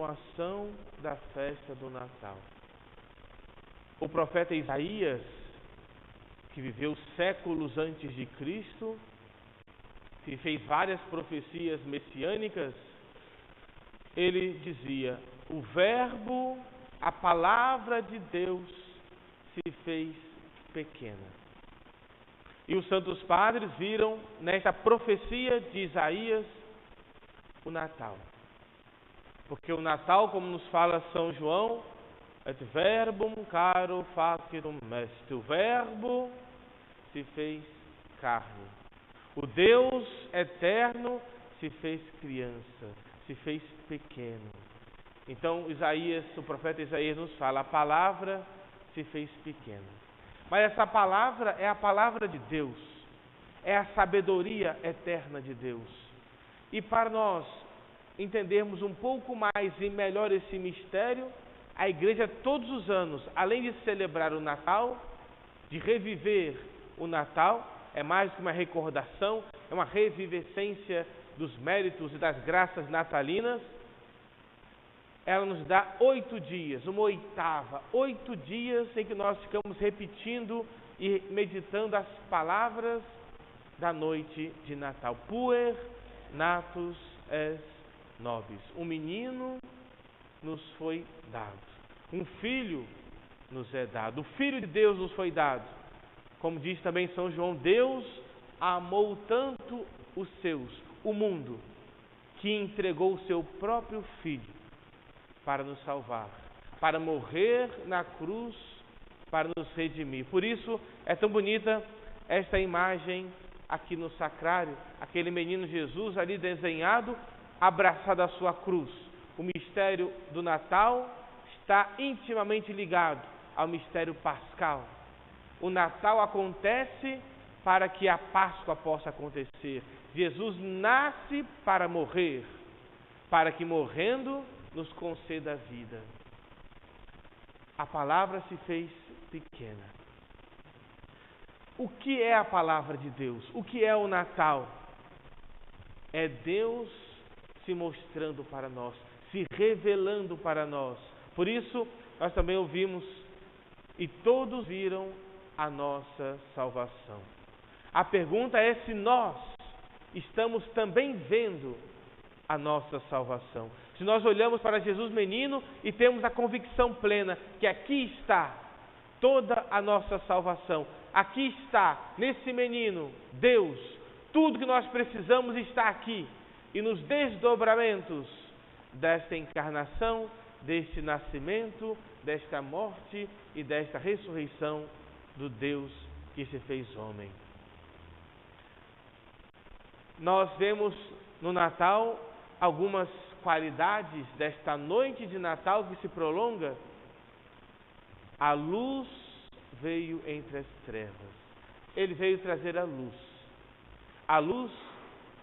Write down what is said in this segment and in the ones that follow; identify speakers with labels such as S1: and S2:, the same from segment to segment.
S1: continuação da festa do Natal. O profeta Isaías, que viveu séculos antes de Cristo, que fez várias profecias messiânicas, ele dizia: O Verbo, a palavra de Deus, se fez pequena. E os santos padres viram nesta profecia de Isaías o Natal. Porque o Natal, como nos fala São João, et verbum caro facitum est. O verbo se fez carne. O Deus eterno se fez criança, se fez pequeno. Então Isaías, o profeta Isaías nos fala, a palavra se fez pequena. Mas essa palavra é a palavra de Deus, é a sabedoria eterna de Deus. E para nós entendermos um pouco mais e melhor esse mistério, a igreja todos os anos, além de celebrar o Natal, de reviver o Natal, é mais que uma recordação, é uma revivescência dos méritos e das graças natalinas. Ela nos dá oito dias, uma oitava, oito dias em que nós ficamos repetindo e meditando as palavras da noite de Natal. Puer natus est nobis. Um menino nos foi dado. Um filho nos é dado. O Filho de Deus nos foi dado. Como diz também São João, Deus amou tanto os seus, o mundo, que entregou o seu próprio Filho para nos salvar, para morrer na cruz, para nos redimir. Por isso é tão bonita esta imagem aqui no sacrário, aquele menino Jesus ali desenhado abraçado à sua cruz. O mistério do Natal está intimamente ligado ao mistério pascal. O Natal acontece para que a Páscoa possa acontecer. Jesus nasce para morrer, para que morrendo nos conceda a vida. A palavra se fez pequena. O que é a palavra de Deus? O que é o Natal? É Deus se mostrando para nós, se revelando para nós. Por isso, nós também ouvimos e todos viram a nossa salvação. A pergunta é se nós estamos também vendo a nossa salvação. Se nós olhamos para Jesus menino e temos a convicção plena que aqui está toda a nossa salvação, aqui está, nesse menino, Deus, tudo que nós precisamos está aqui e nos desdobramentos desta encarnação, deste nascimento, desta morte e desta ressurreição do Deus que se fez homem. Nós vemos no Natal algumas qualidades desta noite de Natal que se prolonga. A luz veio entre as trevas. Ele veio trazer a luz. A luz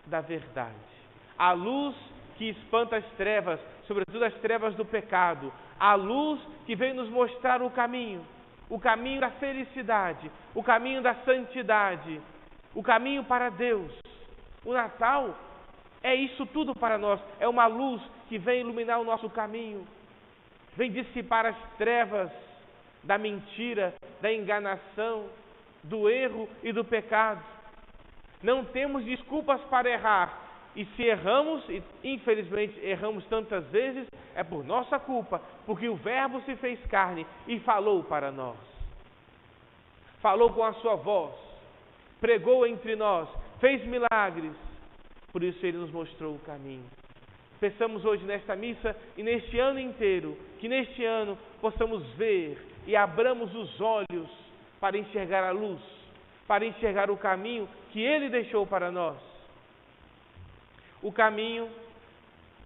S1: da verdade a luz que espanta as trevas, sobretudo as trevas do pecado, a luz que vem nos mostrar o caminho, o caminho da felicidade, o caminho da santidade, o caminho para Deus. O Natal é isso tudo para nós, é uma luz que vem iluminar o nosso caminho, vem dissipar as trevas da mentira, da enganação, do erro e do pecado. Não temos desculpas para errar, e se erramos, e infelizmente erramos tantas vezes, é por nossa culpa, porque o Verbo se fez carne e falou para nós. Falou com a sua voz, pregou entre nós, fez milagres, por isso ele nos mostrou o caminho. Pensamos hoje nesta missa e neste ano inteiro, que neste ano possamos ver e abramos os olhos para enxergar a luz, para enxergar o caminho que ele deixou para nós o caminho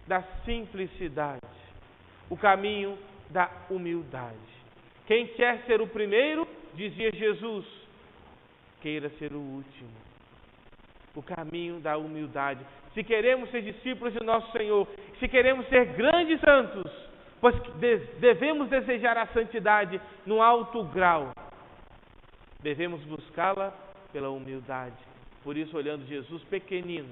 S1: da simplicidade, o caminho da humildade. Quem quer ser o primeiro, dizia Jesus, queira ser o último. O caminho da humildade. Se queremos ser discípulos de nosso Senhor, se queremos ser grandes santos, pois devemos desejar a santidade no alto grau, devemos buscá-la pela humildade. Por isso, olhando Jesus pequenino,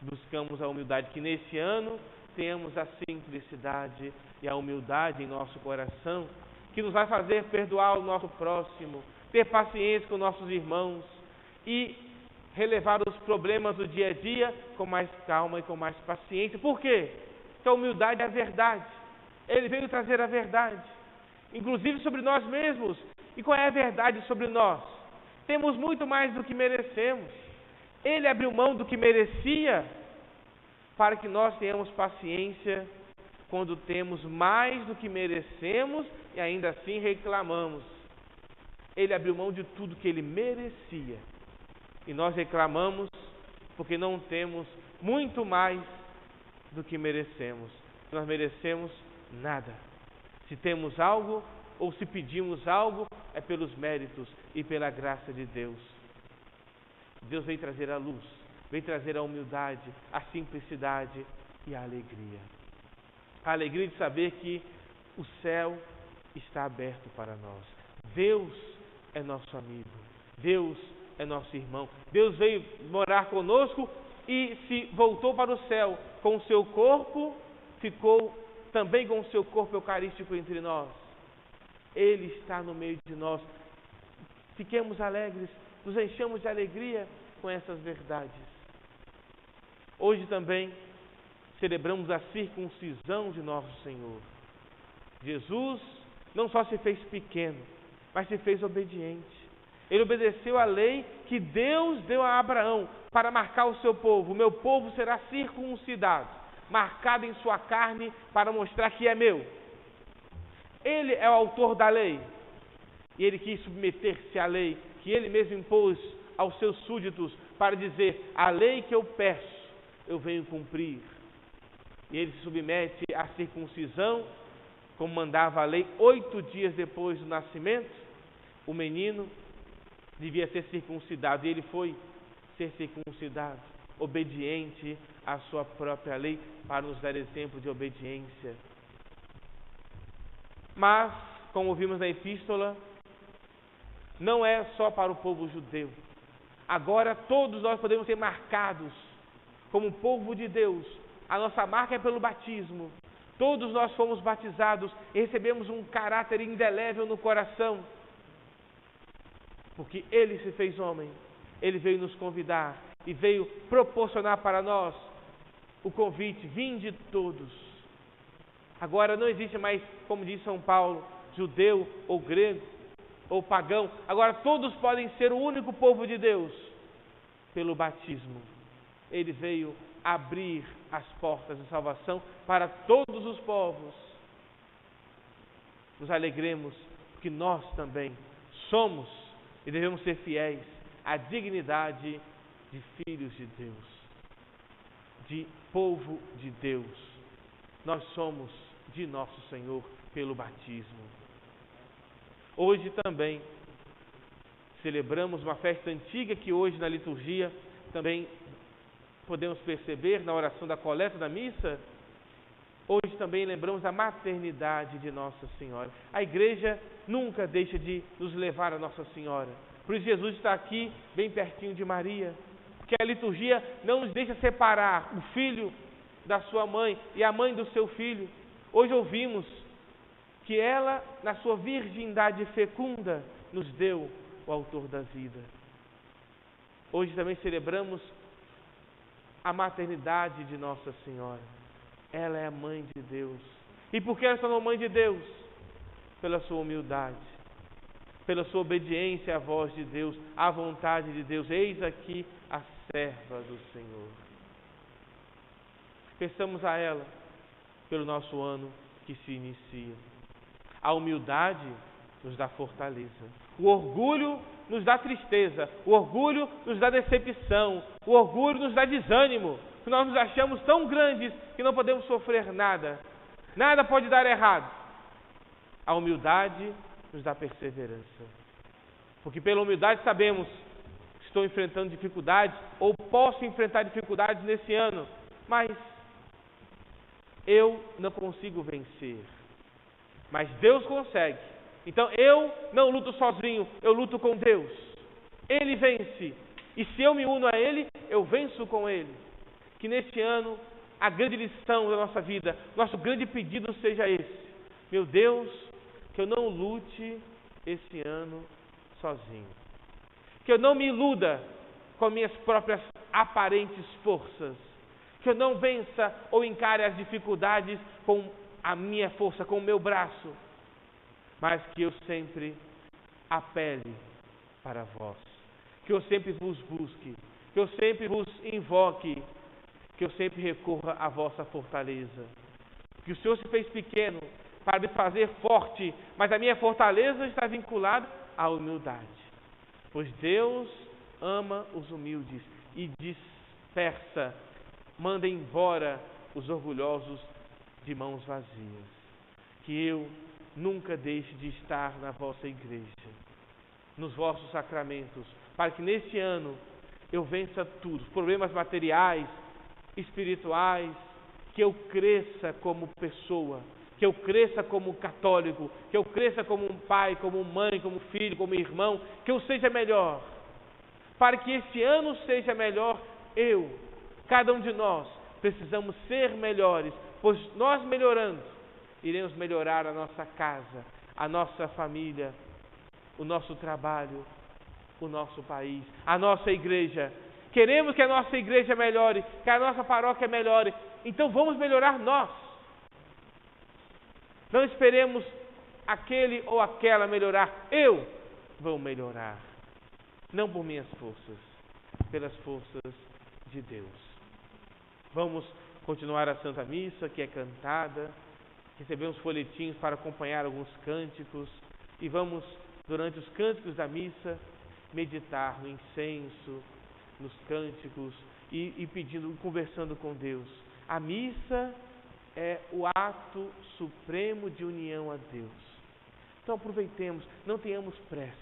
S1: buscamos a humildade, que nesse ano temos a simplicidade e a humildade em nosso coração, que nos vai fazer perdoar o nosso próximo, ter paciência com nossos irmãos e relevar os problemas do dia a dia com mais calma e com mais paciência. Por quê? Porque a humildade é a verdade. Ele veio trazer a verdade, inclusive sobre nós mesmos. E qual é a verdade sobre nós? Temos muito mais do que merecemos. Ele abriu mão do que merecia para que nós tenhamos paciência quando temos mais do que merecemos e ainda assim reclamamos. Ele abriu mão de tudo que ele merecia e nós reclamamos porque não temos muito mais do que merecemos. Nós merecemos nada. Se temos algo ou se pedimos algo, é pelos méritos e pela graça de Deus. Deus vem trazer a luz, vem trazer a humildade, a simplicidade e a alegria. A alegria de saber que o céu está aberto para nós. Deus é nosso amigo. Deus é nosso irmão. Deus veio morar conosco e se voltou para o céu com o seu corpo, ficou também com o seu corpo eucarístico entre nós. Ele está no meio de nós. Fiquemos alegres, nos enchamos de alegria com essas verdades. Hoje também celebramos a circuncisão de nosso Senhor. Jesus não só se fez pequeno, mas se fez obediente. Ele obedeceu a lei que Deus deu a Abraão para marcar o seu povo. O meu povo será circuncidado, marcado em sua carne para mostrar que é meu. Ele é o autor da lei. E ele quis submeter-se à lei que ele mesmo impôs aos seus súditos para dizer: a lei que eu peço, eu venho cumprir. E ele se submete à circuncisão, como mandava a lei, oito dias depois do nascimento. O menino devia ser circuncidado, e ele foi ser circuncidado, obediente à sua própria lei, para nos dar exemplo de obediência. Mas, como vimos na epístola, não é só para o povo judeu. Agora todos nós podemos ser marcados como povo de Deus. A nossa marca é pelo batismo. Todos nós fomos batizados e recebemos um caráter indelével no coração porque Ele se fez homem, Ele veio nos convidar e veio proporcionar para nós o convite: vinde todos. Agora não existe mais, como diz São Paulo, judeu ou grego ou pagão. Agora todos podem ser o único povo de Deus pelo batismo. Ele veio abrir as portas de salvação para todos os povos. Nos alegremos, porque nós também somos e devemos ser fiéis à dignidade de filhos de Deus, de povo de Deus. Nós somos de nosso Senhor pelo batismo. Hoje também celebramos uma festa antiga que hoje na liturgia também podemos perceber na oração da coleta da missa Hoje também lembramos a maternidade de Nossa Senhora. A igreja nunca deixa de nos levar a Nossa Senhora. Por isso Jesus está aqui, bem pertinho de Maria. Porque a liturgia não nos deixa separar o filho da sua mãe e a mãe do seu filho. Hoje ouvimos que ela, na sua virgindade fecunda, nos deu o autor da vida. Hoje também celebramos a maternidade de Nossa Senhora. Ela é a mãe de Deus. E por que ela se tornou mãe de Deus? Pela sua humildade, pela sua obediência à voz de Deus, à vontade de Deus. Eis aqui a serva do Senhor. Peçamos a ela pelo nosso ano que se inicia. A humildade nos dá fortaleza. O orgulho nos dá tristeza. O orgulho nos dá decepção. O orgulho nos dá desânimo que nós nos achamos tão grandes que não podemos sofrer nada. Nada pode dar errado. A humildade nos dá perseverança. Porque pela humildade sabemos que estou enfrentando dificuldades ou posso enfrentar dificuldades nesse ano, mas eu não consigo vencer. Mas Deus consegue. Então eu não luto sozinho, eu luto com Deus. Ele vence. E se eu me uno a Ele, eu venço com Ele que neste ano a grande lição da nossa vida, nosso grande pedido seja esse. Meu Deus, que eu não lute esse ano sozinho. Que eu não me iluda com minhas próprias aparentes forças. Que eu não vença ou encare as dificuldades com a minha força, com o meu braço. Mas que eu sempre apele para vós. Que eu sempre vos busque. Que eu sempre vos invoque. Que eu sempre recorra à vossa fortaleza. Que o Senhor se fez pequeno para me fazer forte, mas a minha fortaleza está vinculada à humildade. Pois Deus ama os humildes e dispersa, manda embora os orgulhosos de mãos vazias. Que eu nunca deixe de estar na vossa igreja, nos vossos sacramentos, para que neste ano eu vença tudo, problemas materiais, espirituais, que eu cresça como pessoa, que eu cresça como católico, que eu cresça como um pai, como mãe, como filho, como irmão, que eu seja melhor. Para que este ano seja melhor, eu, cada um de nós, precisamos ser melhores, pois nós melhorando, iremos melhorar a nossa casa, a nossa família, o nosso trabalho, o nosso país, a nossa igreja. Queremos que a nossa igreja melhore, que a nossa paróquia melhore, então vamos melhorar nós. Não esperemos aquele ou aquela melhorar. Eu vou melhorar. Não por minhas forças, pelas forças de Deus. Vamos continuar a Santa Missa, que é cantada. Recebemos folhetinhos para acompanhar alguns cânticos. E vamos, durante os cânticos da missa, meditar no incenso, nos cânticos e, e pedindo, conversando com Deus. A missa é o ato supremo de união a Deus. Então aproveitemos, não tenhamos pressa,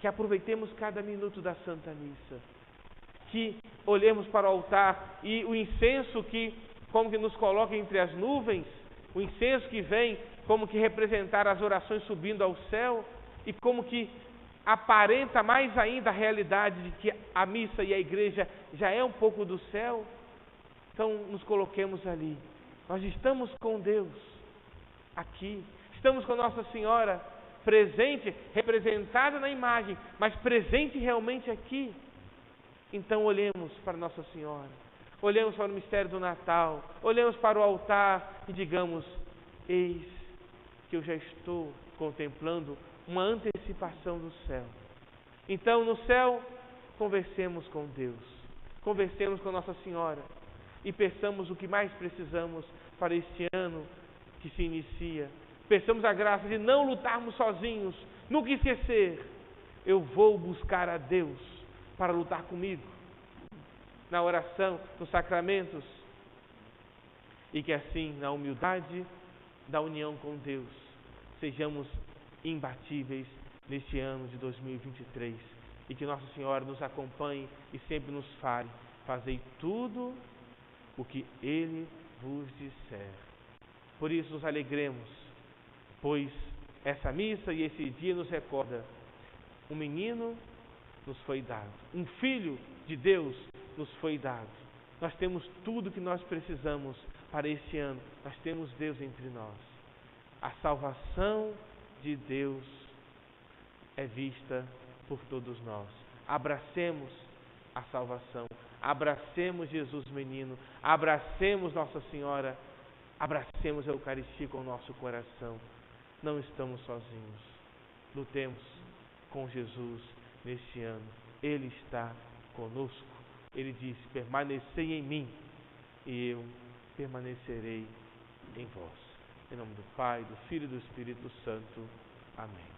S1: que aproveitemos cada minuto da Santa Missa, que olhemos para o altar e o incenso que, como que nos coloca entre as nuvens, o incenso que vem como que representar as orações subindo ao céu e como que aparenta mais ainda a realidade de que a missa e a igreja já é um pouco do céu. Então nos coloquemos ali nós estamos com Deus aqui. Estamos com Nossa Senhora presente, representada na imagem, mas presente realmente aqui. Então olhemos para Nossa Senhora, olhemos para o mistério do Natal, olhemos para o altar e digamos: Eis que eu já estou contemplando uma antecipação do céu. Então no céu, conversemos com Deus, conversemos com Nossa Senhora e peçamos o que mais precisamos para este ano que se inicia. Peçamos a graça de não lutarmos sozinhos, nunca esquecer. Eu vou buscar a Deus para lutar comigo, na oração, nos sacramentos, e que assim, na humildade da união com Deus, sejamos imbatíveis neste ano de 2023 e que Nossa Senhora nos acompanhe e sempre nos fale: fazei tudo o que Ele vos disser. Por isso nos alegremos, pois essa missa e esse dia nos recorda: um menino nos foi dado, um filho de Deus nos foi dado. Nós temos tudo que nós precisamos para este ano, nós temos Deus entre nós. A salvação de Deus é vista por todos nós. Abracemos a salvação Abracemos Jesus menino, abracemos Nossa Senhora, abracemos a Eucaristia com o nosso coração. Não estamos sozinhos. Lutemos com Jesus neste ano. Ele está conosco. Ele disse: Permanecei em mim e eu permanecerei em vós. Em nome do Pai, do Filho e do Espírito Santo. Amém.